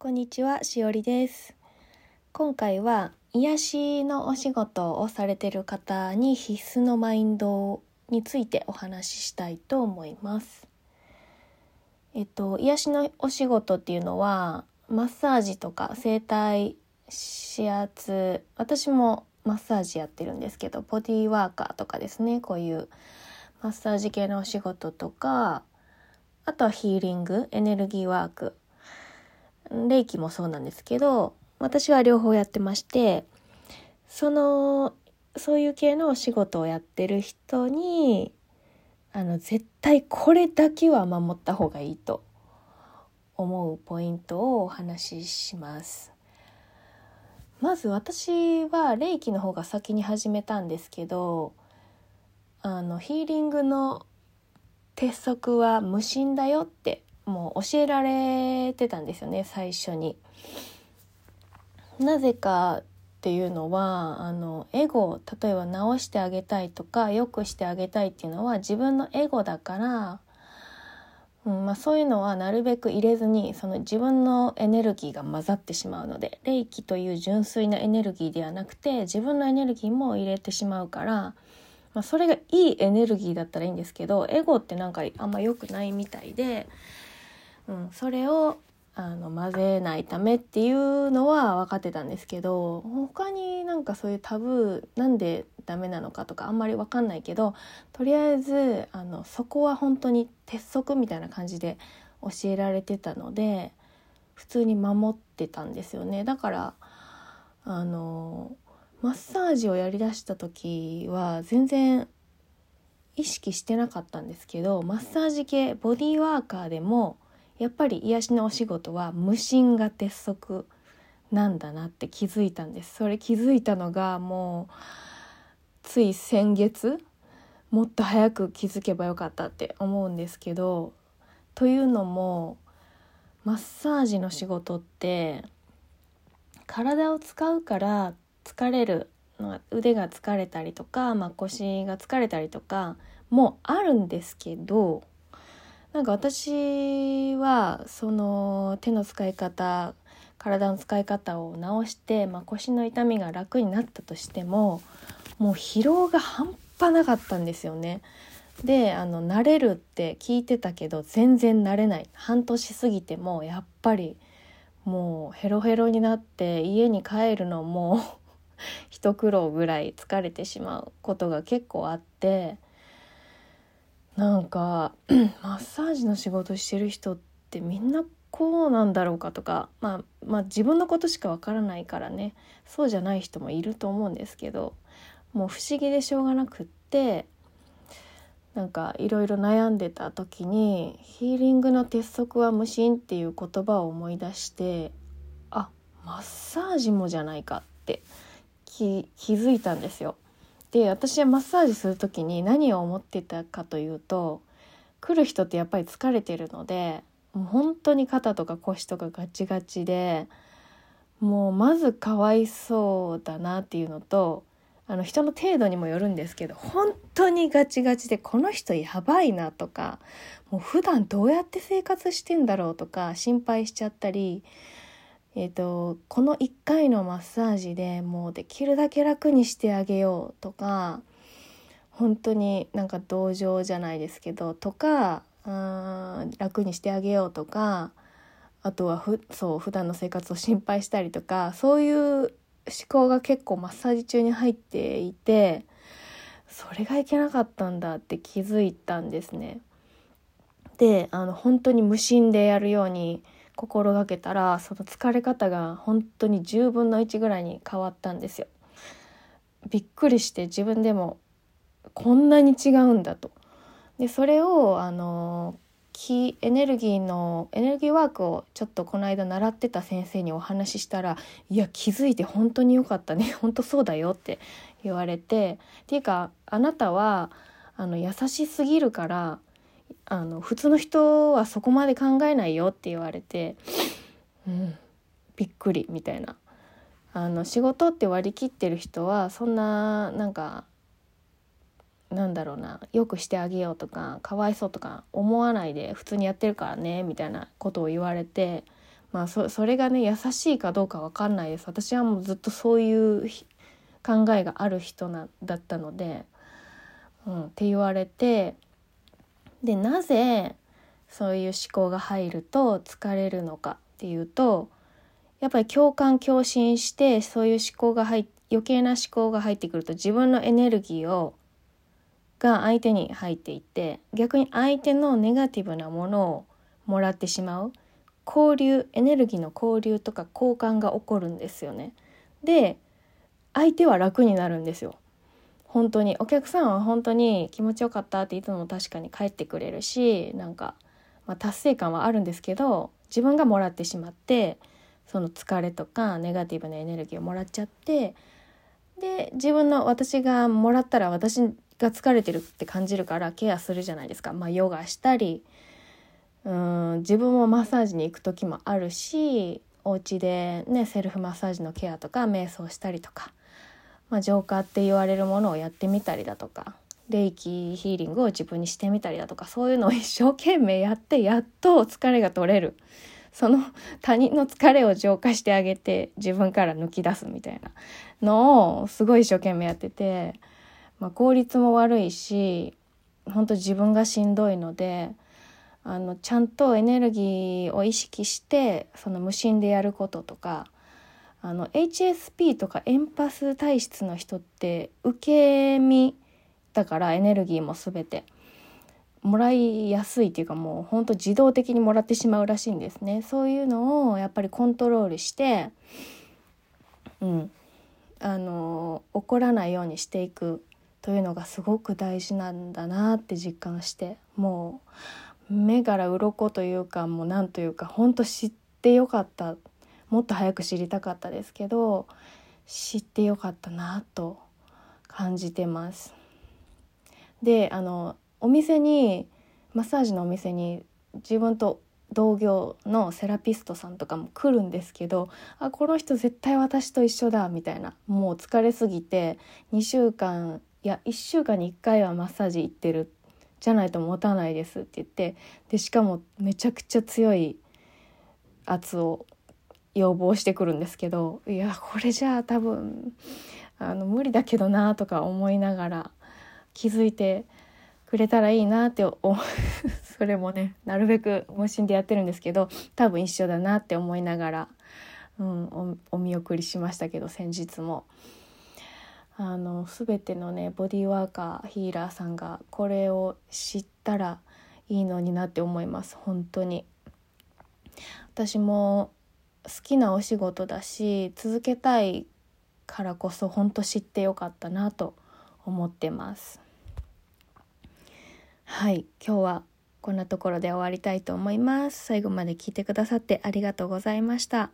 こんにちは、しおりです。今回は癒しのお仕事をされてる方に必須のマインドについてお話ししたいと思います。えっと、癒しのお仕事っていうのは、マッサージとか整体、指圧、私もマッサージやってるんですけど、ボディーワーカーとかですね、こういうマッサージ系のお仕事とか、あとはヒーリング、エネルギーワーク、霊気もそうなんですけど私は両方やってましてそのそういう系のお仕事をやってる人にあの絶対これだけは守った方がいいと思うポイントをお話しします。まず私は霊気の方が先に始めたんですけどあのヒーリングの鉄則は無心だよってもう教えられてたんですよね最初に。なぜかっていうのはあのエゴ例えば直してあげたいとか良くしてあげたいっていうのは自分のエゴだから、うんまあ、そういうのはなるべく入れずにその自分のエネルギーが混ざってしまうので霊気という純粋なエネルギーではなくて自分のエネルギーも入れてしまうから。まあ、それがいいエネルギーだったらいいんですけどエゴってなんかあんま良くないみたいで、うん、それをあの混ぜないためっていうのは分かってたんですけど他になんかそういうタブーなんでダメなのかとかあんまり分かんないけどとりあえずあのそこは本当に鉄則みたいな感じで教えられてたので普通に守ってたんですよね。だからあのマッサージをやりだした時は全然意識してなかったんですけどマッサージ系ボディーワーカーでもやっぱり癒しのお仕事は無心が鉄則なんだなって気づいたんです。それ気づいたのがもうつい先月もっと早く気づけばよかったって思うんですけどというのもマッサージの仕事って体を使うから疲れる腕が疲れたりとか、まあ、腰が疲れたりとかもあるんですけどなんか私はその手の使い方体の使い方を直して、まあ、腰の痛みが楽になったとしてももう疲労が半端なかったんですよね。であの慣れるって聞いてたけど全然慣れない半年過ぎてもやっぱりもうヘロヘロになって家に帰るのも 一苦労ぐらい疲れてしまうことが結構あってなんか マッサージの仕事してる人ってみんなこうなんだろうかとか、まあ、まあ自分のことしかわからないからねそうじゃない人もいると思うんですけどもう不思議でしょうがなくってなんかいろいろ悩んでた時にヒーリングの鉄則は無心っていう言葉を思い出してあマッサージもじゃないかって気気づいたんですよ。で私はマッサージする時に何を思ってたかというと来る人ってやっぱり疲れてるのでもう本当に肩とか腰とかガチガチでもうまずかわいそうだなっていうのとあの人の程度にもよるんですけど本当にガチガチでこの人やばいなとかもう普段どうやって生活してんだろうとか心配しちゃったりえーと、この1回のマッサージでもうできるだけ楽にしてあげようとか本当になんか同情じゃないですけどとかうん楽にしてあげようとかあとはふそう普段の生活を心配したりとかそういう思考が結構マッサージ中に入っていてそれがいけなかったんだって気づいたんですね。であの本当に無心でやるように心がけたらその疲れ方が本当に10分の1ぐらいに変わったんですよ。びっくりして自分でもこんなに違うんだと。でそれをあのエネルギーのエネルギーワークをちょっとこの間習ってた先生にお話ししたら「いや気づいて本当によかったね 本当そうだよ」って言われてっていうかあなたはあの優しすぎるからあの普通の人はそこまで考えないよって言われて、うん、びっくりみたいな。あの仕事って割り切ってる人はそんななんかなんだろうなよくしてあげようとかかわいそうとか思わないで普通にやってるからねみたいなことを言われてまあそれがね優しいかどうか分かんないです。私はもうずっとそういう考えがある人なだったので、うん、って言われてでなぜそういう思考が入ると疲れるのかっていうとやっぱり共感共振してそういう思考が入余計な思考が入ってくると自分のエネルギーをが相手に入っていって逆に相手のネガティブなものをもらってしまう交流エネルギーの交流とか交換が起こるんですよね。で相手は楽になるんですよ。本当にお客さんは本当に気持ちよかったっていつも確かに帰ってくれるしなんか、まあ、達成感はあるんですけど自分がもらってしまってその疲れとかネガティブなエネルギーをもらっちゃってで自分の私がもらったら私が疲れてるって感じるからケアするじゃないですか。まあ、ヨガしたりうん自分もマッサージに行く時もあるしお家でねセルフマッサージのケアとか瞑想したりとか、まあ、浄化って言われるものをやってみたりだとか霊気ヒーリングを自分にしてみたりだとかそういうのを一生懸命やってやっと疲れが取れる。その他人の疲れを浄化してあげて自分から抜き出すみたいなのをすごい一生懸命やってて、まあ、効率も悪いし本当自分がしんどいのであのちゃんとエネルギーを意識してその無心でやることとかあの HSP とかエンパス体質の人って受け身だからエネルギーも全て。もらいやすいっていうかもうほんと自動的にもらってしまうらしいんですね。そういうのをやっぱりコントロールしてうん。あの怒らないようにしていくというのがすごく大事なんだなって実感してもう目から鱗というかもう何というか本当知ってよかったもっと早く知りたかったですけど知ってよかったなと感じてます。であのお店にマッサージのお店に自分と同業のセラピストさんとかも来るんですけどあこの人絶対私と一緒だみたいなもう疲れすぎて2週間いや1週間に1回はマッサージ行ってるじゃないと持たないですって言ってでしかもめちゃくちゃ強い圧を要望してくるんですけどいやこれじゃあ多分あの無理だけどなとか思いながら気づいてくれたらいいなって思う それもねなるべく無心でやってるんですけど多分一緒だなって思いながら、うん、お見送りしましたけど先日も。あの全てのねボディーワーカーヒーラーさんがこれを知ったらいいのになって思います本当に私もきなお仕事だし続けたいからこそ本当知ってよかったなと思ってます。はい今日はこんなところで終わりたいと思います。最後まで聞いてくださってありがとうございました。